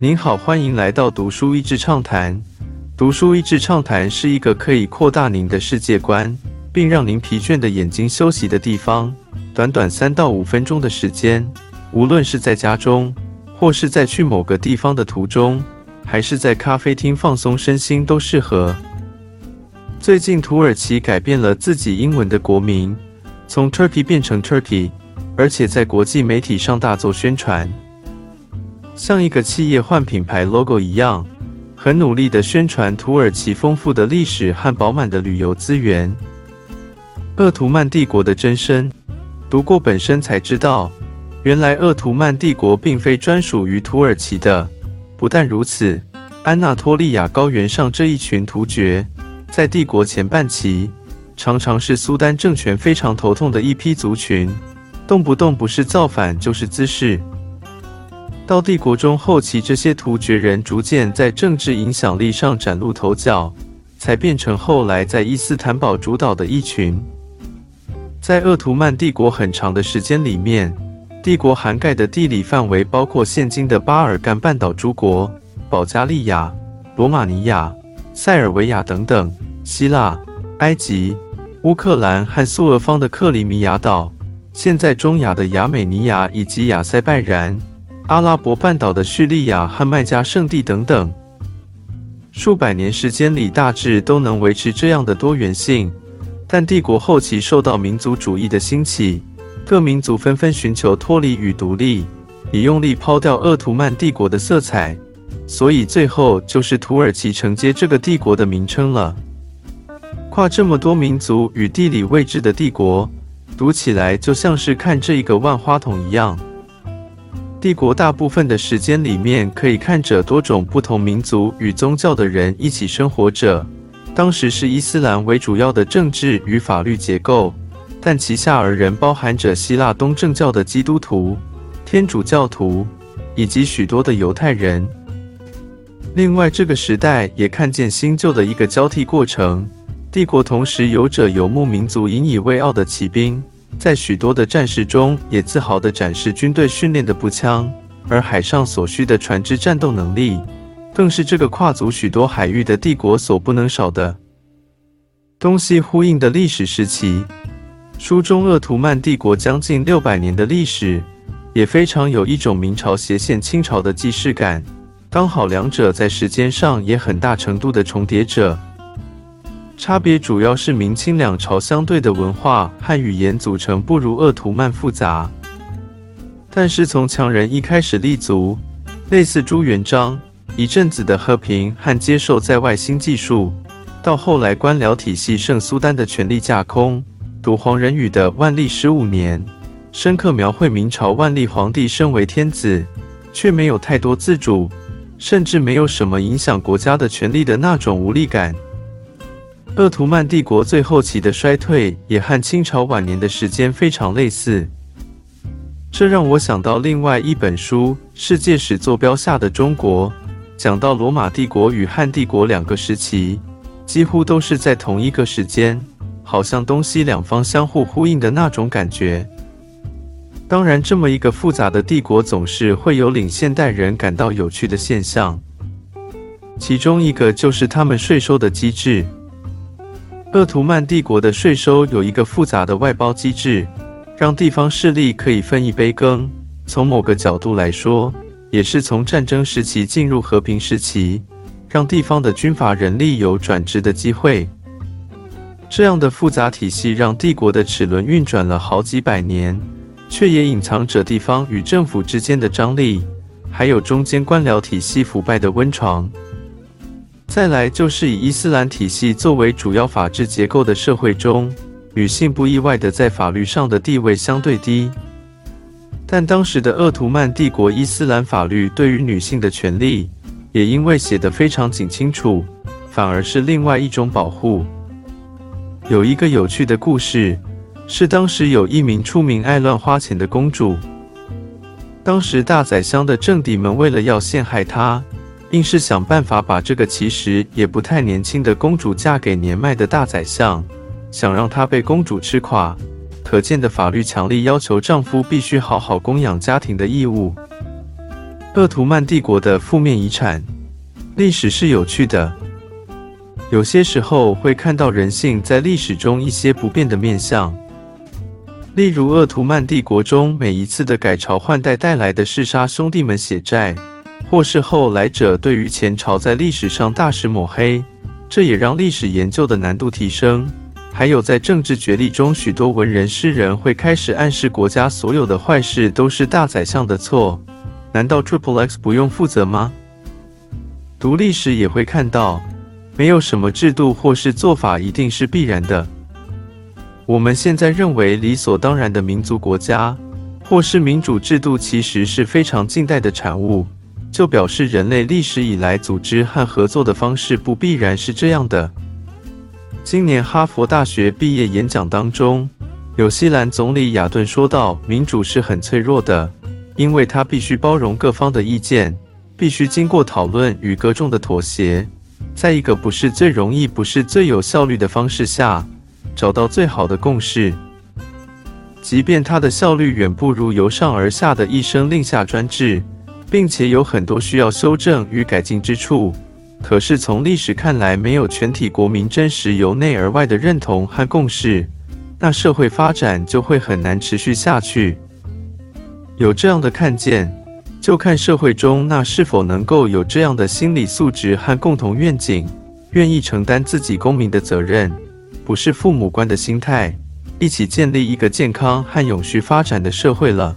您好，欢迎来到读书益智畅谈。读书益智畅谈是一个可以扩大您的世界观，并让您疲倦的眼睛休息的地方。短短三到五分钟的时间，无论是在家中，或是在去某个地方的途中，还是在咖啡厅放松身心，都适合。最近，土耳其改变了自己英文的国名，从 Turkey 变成 Turkey，而且在国际媒体上大做宣传。像一个企业换品牌 logo 一样，很努力地宣传土耳其丰富的历史和饱满的旅游资源。鄂图曼帝国的真身，读过本身才知道，原来鄂图曼帝国并非专属于土耳其的。不但如此，安纳托利亚高原上这一群突厥，在帝国前半期，常常是苏丹政权非常头痛的一批族群，动不动不是造反就是滋事。到帝国中后期，这些突厥人逐渐在政治影响力上崭露头角，才变成后来在伊斯坦堡主导的一群。在鄂图曼帝国很长的时间里面，帝国涵盖的地理范围包括现今的巴尔干半岛诸国、保加利亚、罗马尼亚、塞尔维亚等等，希腊、埃及、乌克兰和苏俄方的克里米亚岛，现在中亚的亚美尼亚以及亚塞拜然。阿拉伯半岛的叙利亚和麦加圣地等等，数百年时间里大致都能维持这样的多元性。但帝国后期受到民族主义的兴起，各民族纷纷寻求脱离与独立，以用力抛掉鄂图曼帝国的色彩，所以最后就是土耳其承接这个帝国的名称了。跨这么多民族与地理位置的帝国，读起来就像是看这一个万花筒一样。帝国大部分的时间里面，可以看着多种不同民族与宗教的人一起生活着。当时是伊斯兰为主要的政治与法律结构，但其下而人包含着希腊东正教的基督徒、天主教徒以及许多的犹太人。另外，这个时代也看见新旧的一个交替过程。帝国同时有着游牧民族引以为傲的骑兵。在许多的战事中，也自豪地展示军队训练的步枪，而海上所需的船只战斗能力，更是这个跨足许多海域的帝国所不能少的。东西呼应的历史时期，书中鄂图曼帝国将近六百年的历史，也非常有一种明朝斜线清朝的既视感，刚好两者在时间上也很大程度的重叠着。差别主要是明清两朝相对的文化和语言组成不如鄂图曼复杂，但是从强人一开始立足，类似朱元璋一阵子的和平和接受在外新技术，到后来官僚体系圣苏丹的权力架空，读黄仁宇的万历十五年，深刻描绘明朝万历皇帝身为天子，却没有太多自主，甚至没有什么影响国家的权力的那种无力感。鄂图曼帝国最后期的衰退也和清朝晚年的时间非常类似，这让我想到另外一本书《世界史坐标下的中国》，讲到罗马帝国与汉帝国两个时期，几乎都是在同一个时间，好像东西两方相互呼应的那种感觉。当然，这么一个复杂的帝国，总是会有令现代人感到有趣的现象，其中一个就是他们税收的机制。鄂图曼帝国的税收有一个复杂的外包机制，让地方势力可以分一杯羹。从某个角度来说，也是从战争时期进入和平时期，让地方的军阀人力有转职的机会。这样的复杂体系让帝国的齿轮运转了好几百年，却也隐藏着地方与政府之间的张力，还有中间官僚体系腐败的温床。再来就是以伊斯兰体系作为主要法治结构的社会中，女性不意外的在法律上的地位相对低。但当时的鄂图曼帝国伊斯兰法律对于女性的权利，也因为写得非常紧清楚，反而是另外一种保护。有一个有趣的故事，是当时有一名出名爱乱花钱的公主，当时大宰相的政敌们为了要陷害她。硬是想办法把这个其实也不太年轻的公主嫁给年迈的大宰相，想让她被公主吃垮。可见的法律强力要求丈夫必须好好供养家庭的义务。鄂图曼帝国的负面遗产。历史是有趣的，有些时候会看到人性在历史中一些不变的面相。例如，鄂图曼帝国中每一次的改朝换代带来的弑杀兄弟们血债，或是后来者对于前朝在历史上大肆抹黑，这也让历史研究的难度提升。还有在政治角力中，许多文人诗人会开始暗示国家所有的坏事都是大宰相的错。难道 Triple X 不用负责吗？读历史也会看到，没有什么制度或是做法一定是必然的。我们现在认为理所当然的民族国家或是民主制度，其实是非常近代的产物，就表示人类历史以来组织和合作的方式不必然是这样的。今年哈佛大学毕业演讲当中，纽西兰总理亚顿说道：“民主是很脆弱的，因为它必须包容各方的意见，必须经过讨论与各众的妥协，在一个不是最容易、不是最有效率的方式下，找到最好的共识。即便它的效率远不如由上而下的一声令下专制，并且有很多需要修正与改进之处。”可是从历史看来，没有全体国民真实由内而外的认同和共识，那社会发展就会很难持续下去。有这样的看见，就看社会中那是否能够有这样的心理素质和共同愿景，愿意承担自己公民的责任，不是父母官的心态，一起建立一个健康和永续发展的社会了。